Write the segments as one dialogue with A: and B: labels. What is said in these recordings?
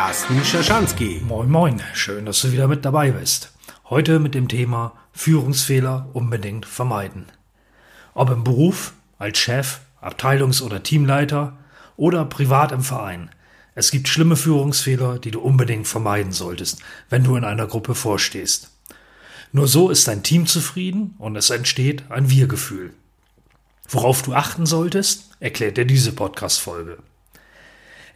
A: Carsten Schaschanski.
B: Moin, moin. Schön, dass du wieder mit dabei bist. Heute mit dem Thema Führungsfehler unbedingt vermeiden. Ob im Beruf, als Chef, Abteilungs- oder Teamleiter oder privat im Verein. Es gibt schlimme Führungsfehler, die du unbedingt vermeiden solltest, wenn du in einer Gruppe vorstehst. Nur so ist dein Team zufrieden und es entsteht ein Wir-Gefühl. Worauf du achten solltest, erklärt dir diese Podcast-Folge.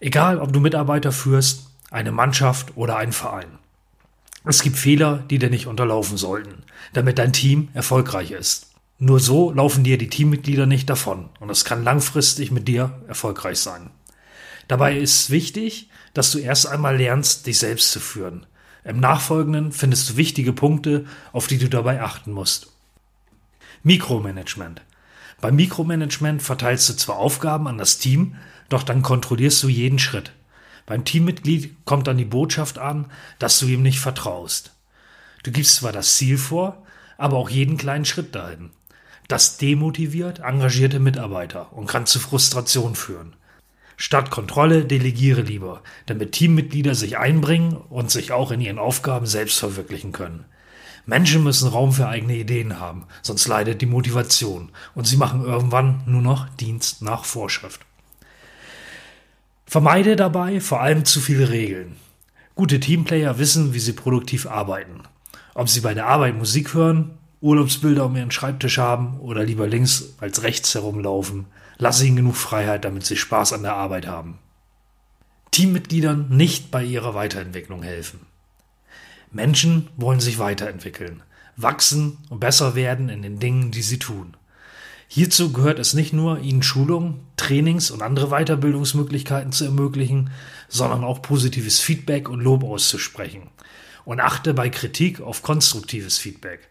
B: Egal, ob du Mitarbeiter führst, eine Mannschaft oder einen Verein. Es gibt Fehler, die dir nicht unterlaufen sollten, damit dein Team erfolgreich ist. Nur so laufen dir die Teammitglieder nicht davon und es kann langfristig mit dir erfolgreich sein. Dabei ist wichtig, dass du erst einmal lernst, dich selbst zu führen. Im Nachfolgenden findest du wichtige Punkte, auf die du dabei achten musst. Mikromanagement. Beim Mikromanagement verteilst du zwar Aufgaben an das Team, doch dann kontrollierst du jeden Schritt. Beim Teammitglied kommt dann die Botschaft an, dass du ihm nicht vertraust. Du gibst zwar das Ziel vor, aber auch jeden kleinen Schritt dahin. Das demotiviert engagierte Mitarbeiter und kann zu Frustration führen. Statt Kontrolle delegiere lieber, damit Teammitglieder sich einbringen und sich auch in ihren Aufgaben selbst verwirklichen können. Menschen müssen Raum für eigene Ideen haben, sonst leidet die Motivation und sie machen irgendwann nur noch Dienst nach Vorschrift. Vermeide dabei vor allem zu viele Regeln. Gute Teamplayer wissen, wie sie produktiv arbeiten. Ob sie bei der Arbeit Musik hören, Urlaubsbilder um ihren Schreibtisch haben oder lieber links als rechts herumlaufen, lasse ihnen genug Freiheit, damit sie Spaß an der Arbeit haben. Teammitgliedern nicht bei ihrer Weiterentwicklung helfen. Menschen wollen sich weiterentwickeln, wachsen und besser werden in den Dingen, die sie tun. Hierzu gehört es nicht nur, ihnen Schulungen, Trainings und andere Weiterbildungsmöglichkeiten zu ermöglichen, sondern auch positives Feedback und Lob auszusprechen. Und achte bei Kritik auf konstruktives Feedback.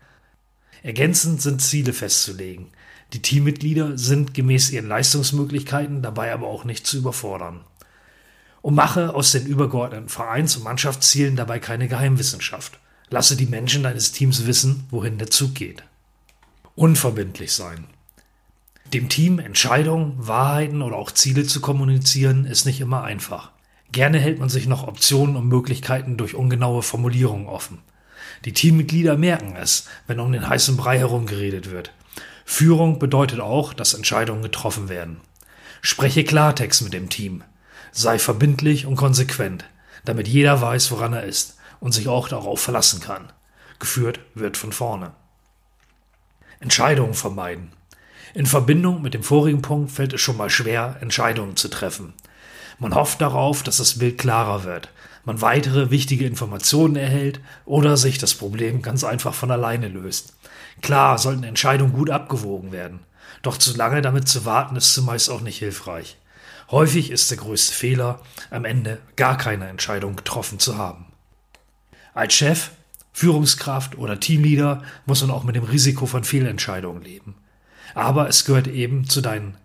B: Ergänzend sind Ziele festzulegen. Die Teammitglieder sind gemäß ihren Leistungsmöglichkeiten dabei aber auch nicht zu überfordern. Und mache aus den übergeordneten Vereins- und Mannschaftszielen dabei keine Geheimwissenschaft. Lasse die Menschen deines Teams wissen, wohin der Zug geht. Unverbindlich sein. Dem Team Entscheidungen, Wahrheiten oder auch Ziele zu kommunizieren, ist nicht immer einfach. Gerne hält man sich noch Optionen und Möglichkeiten durch ungenaue Formulierungen offen. Die Teammitglieder merken es, wenn um den heißen Brei herumgeredet wird. Führung bedeutet auch, dass Entscheidungen getroffen werden. Spreche Klartext mit dem Team. Sei verbindlich und konsequent, damit jeder weiß, woran er ist und sich auch darauf verlassen kann. Geführt wird von vorne. Entscheidungen vermeiden. In Verbindung mit dem vorigen Punkt fällt es schon mal schwer, Entscheidungen zu treffen. Man hofft darauf, dass das Bild klarer wird, man weitere wichtige Informationen erhält oder sich das Problem ganz einfach von alleine löst. Klar sollten Entscheidungen gut abgewogen werden, doch zu lange damit zu warten ist zumeist auch nicht hilfreich. Häufig ist der größte Fehler, am Ende gar keine Entscheidung getroffen zu haben. Als Chef, Führungskraft oder Teamleader muss man auch mit dem Risiko von Fehlentscheidungen leben. Aber es gehört eben zu deinen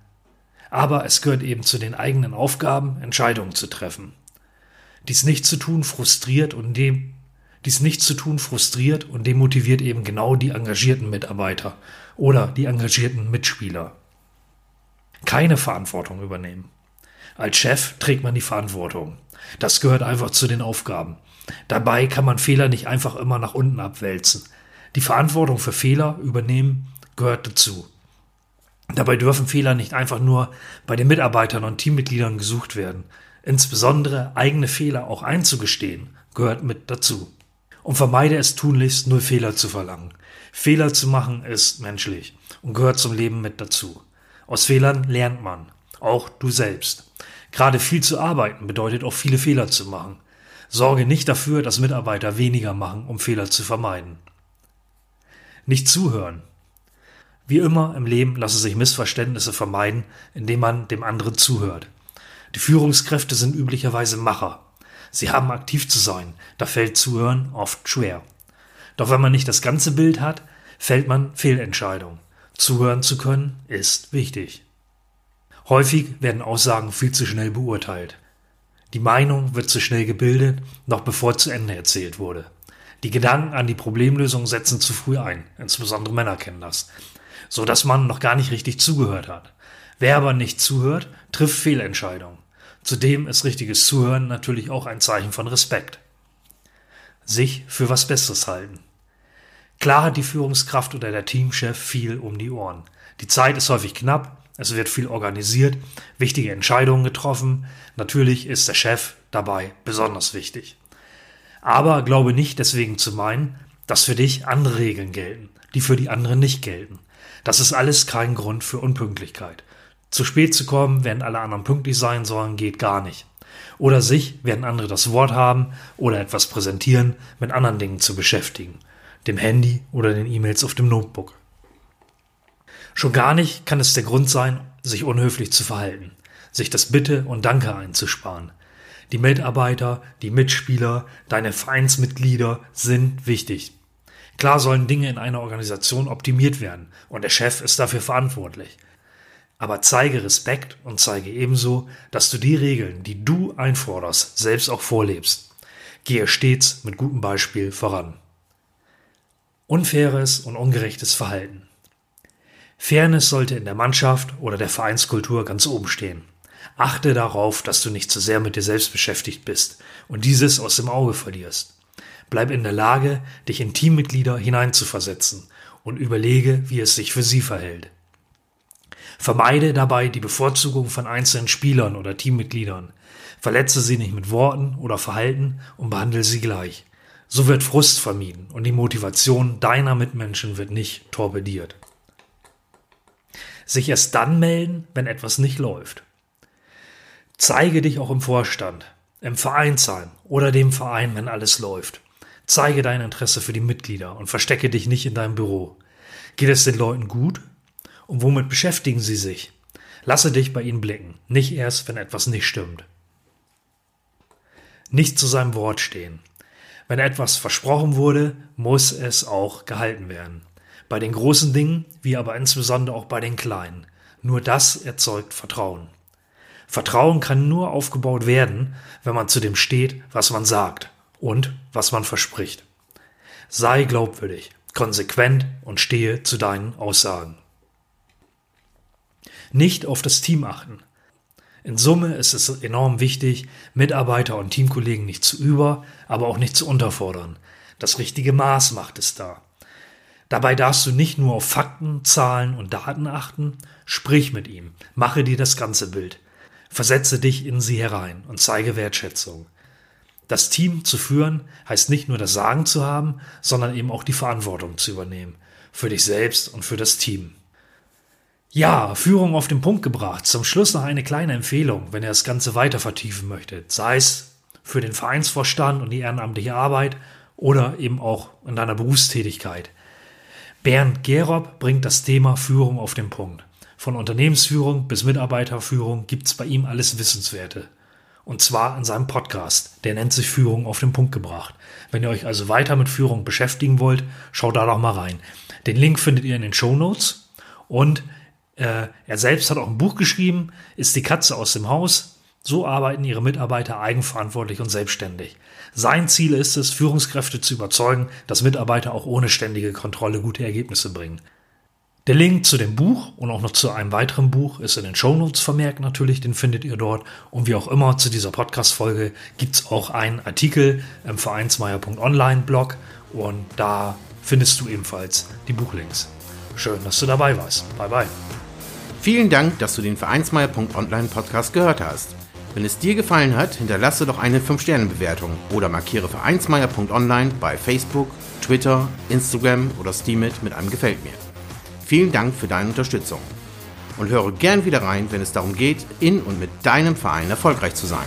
B: aber es gehört eben zu den eigenen Aufgaben, Entscheidungen zu treffen. Dies nicht zu tun frustriert und dem dies nicht zu tun frustriert und demotiviert eben genau die engagierten Mitarbeiter oder die engagierten Mitspieler. Keine Verantwortung übernehmen. Als Chef trägt man die Verantwortung. Das gehört einfach zu den Aufgaben. Dabei kann man Fehler nicht einfach immer nach unten abwälzen. Die Verantwortung für Fehler übernehmen gehört dazu. Dabei dürfen Fehler nicht einfach nur bei den Mitarbeitern und Teammitgliedern gesucht werden. Insbesondere eigene Fehler auch einzugestehen gehört mit dazu. Und vermeide es tunlichst, nur Fehler zu verlangen. Fehler zu machen ist menschlich und gehört zum Leben mit dazu. Aus Fehlern lernt man, auch du selbst. Gerade viel zu arbeiten bedeutet auch viele Fehler zu machen. Sorge nicht dafür, dass Mitarbeiter weniger machen, um Fehler zu vermeiden. Nicht zuhören. Wie immer im Leben lassen sich Missverständnisse vermeiden, indem man dem anderen zuhört. Die Führungskräfte sind üblicherweise Macher. Sie haben aktiv zu sein, da fällt Zuhören oft schwer. Doch wenn man nicht das ganze Bild hat, fällt man Fehlentscheidungen. Zuhören zu können ist wichtig. Häufig werden Aussagen viel zu schnell beurteilt. Die Meinung wird zu schnell gebildet, noch bevor zu Ende erzählt wurde. Die Gedanken an die Problemlösung setzen zu früh ein, insbesondere Männer kennen das, so dass man noch gar nicht richtig zugehört hat. Wer aber nicht zuhört, trifft Fehlentscheidungen. Zudem ist richtiges Zuhören natürlich auch ein Zeichen von Respekt. Sich für was Besseres halten. Klar hat die Führungskraft oder der Teamchef viel um die Ohren. Die Zeit ist häufig knapp, es wird viel organisiert, wichtige Entscheidungen getroffen. Natürlich ist der Chef dabei besonders wichtig. Aber glaube nicht deswegen zu meinen, dass für dich andere Regeln gelten, die für die anderen nicht gelten. Das ist alles kein Grund für Unpünktlichkeit. Zu spät zu kommen, während alle anderen pünktlich sein sollen, geht gar nicht. Oder sich, während andere das Wort haben oder etwas präsentieren, mit anderen Dingen zu beschäftigen. Dem Handy oder den E-Mails auf dem Notebook. Schon gar nicht kann es der Grund sein, sich unhöflich zu verhalten, sich das Bitte und Danke einzusparen. Die Mitarbeiter, die Mitspieler, deine Vereinsmitglieder sind wichtig. Klar sollen Dinge in einer Organisation optimiert werden und der Chef ist dafür verantwortlich. Aber zeige Respekt und zeige ebenso, dass du die Regeln, die du einforderst, selbst auch vorlebst. Gehe stets mit gutem Beispiel voran. Unfaires und ungerechtes Verhalten. Fairness sollte in der Mannschaft oder der Vereinskultur ganz oben stehen. Achte darauf, dass du nicht zu sehr mit dir selbst beschäftigt bist und dieses aus dem Auge verlierst. Bleib in der Lage, dich in Teammitglieder hineinzuversetzen und überlege, wie es sich für sie verhält. Vermeide dabei die Bevorzugung von einzelnen Spielern oder Teammitgliedern. Verletze sie nicht mit Worten oder Verhalten und behandle sie gleich. So wird Frust vermieden und die Motivation deiner Mitmenschen wird nicht torpediert sich erst dann melden, wenn etwas nicht läuft. Zeige dich auch im Vorstand, im Vereinsheim oder dem Verein, wenn alles läuft. Zeige dein Interesse für die Mitglieder und verstecke dich nicht in deinem Büro. Geht es den Leuten gut? Und womit beschäftigen sie sich? Lasse dich bei ihnen blicken, nicht erst, wenn etwas nicht stimmt. Nicht zu seinem Wort stehen. Wenn etwas versprochen wurde, muss es auch gehalten werden. Bei den großen Dingen, wie aber insbesondere auch bei den kleinen. Nur das erzeugt Vertrauen. Vertrauen kann nur aufgebaut werden, wenn man zu dem steht, was man sagt und was man verspricht. Sei glaubwürdig, konsequent und stehe zu deinen Aussagen. Nicht auf das Team achten. In Summe ist es enorm wichtig, Mitarbeiter und Teamkollegen nicht zu über, aber auch nicht zu unterfordern. Das richtige Maß macht es da. Dabei darfst du nicht nur auf Fakten, Zahlen und Daten achten, sprich mit ihm, mache dir das ganze Bild, versetze dich in sie herein und zeige Wertschätzung. Das Team zu führen heißt nicht nur das Sagen zu haben, sondern eben auch die Verantwortung zu übernehmen, für dich selbst und für das Team. Ja, Führung auf den Punkt gebracht. Zum Schluss noch eine kleine Empfehlung, wenn ihr das Ganze weiter vertiefen möchtet, sei es für den Vereinsvorstand und die ehrenamtliche Arbeit oder eben auch in deiner Berufstätigkeit. Bernd Gerob bringt das Thema Führung auf den Punkt. Von Unternehmensführung bis Mitarbeiterführung gibt's bei ihm alles Wissenswerte. Und zwar in seinem Podcast. Der nennt sich Führung auf den Punkt gebracht. Wenn ihr euch also weiter mit Führung beschäftigen wollt, schaut da doch mal rein. Den Link findet ihr in den Show Notes. Und äh, er selbst hat auch ein Buch geschrieben, ist die Katze aus dem Haus. So arbeiten ihre Mitarbeiter eigenverantwortlich und selbstständig. Sein Ziel ist es, Führungskräfte zu überzeugen, dass Mitarbeiter auch ohne ständige Kontrolle gute Ergebnisse bringen. Der Link zu dem Buch und auch noch zu einem weiteren Buch ist in den Shownotes vermerkt natürlich, den findet ihr dort. Und wie auch immer zu dieser Podcast-Folge gibt es auch einen Artikel im vereinsmeier.online-Blog und da findest du ebenfalls die Buchlinks. Schön, dass du dabei warst. Bye bye.
A: Vielen Dank, dass du den Vereinsmeier.online Podcast gehört hast. Wenn es dir gefallen hat, hinterlasse doch eine 5-Sterne-Bewertung oder markiere vereinsmeier.online bei Facebook, Twitter, Instagram oder Steamit mit einem Gefällt mir. Vielen Dank für deine Unterstützung und höre gern wieder rein, wenn es darum geht, in und mit deinem Verein erfolgreich zu sein.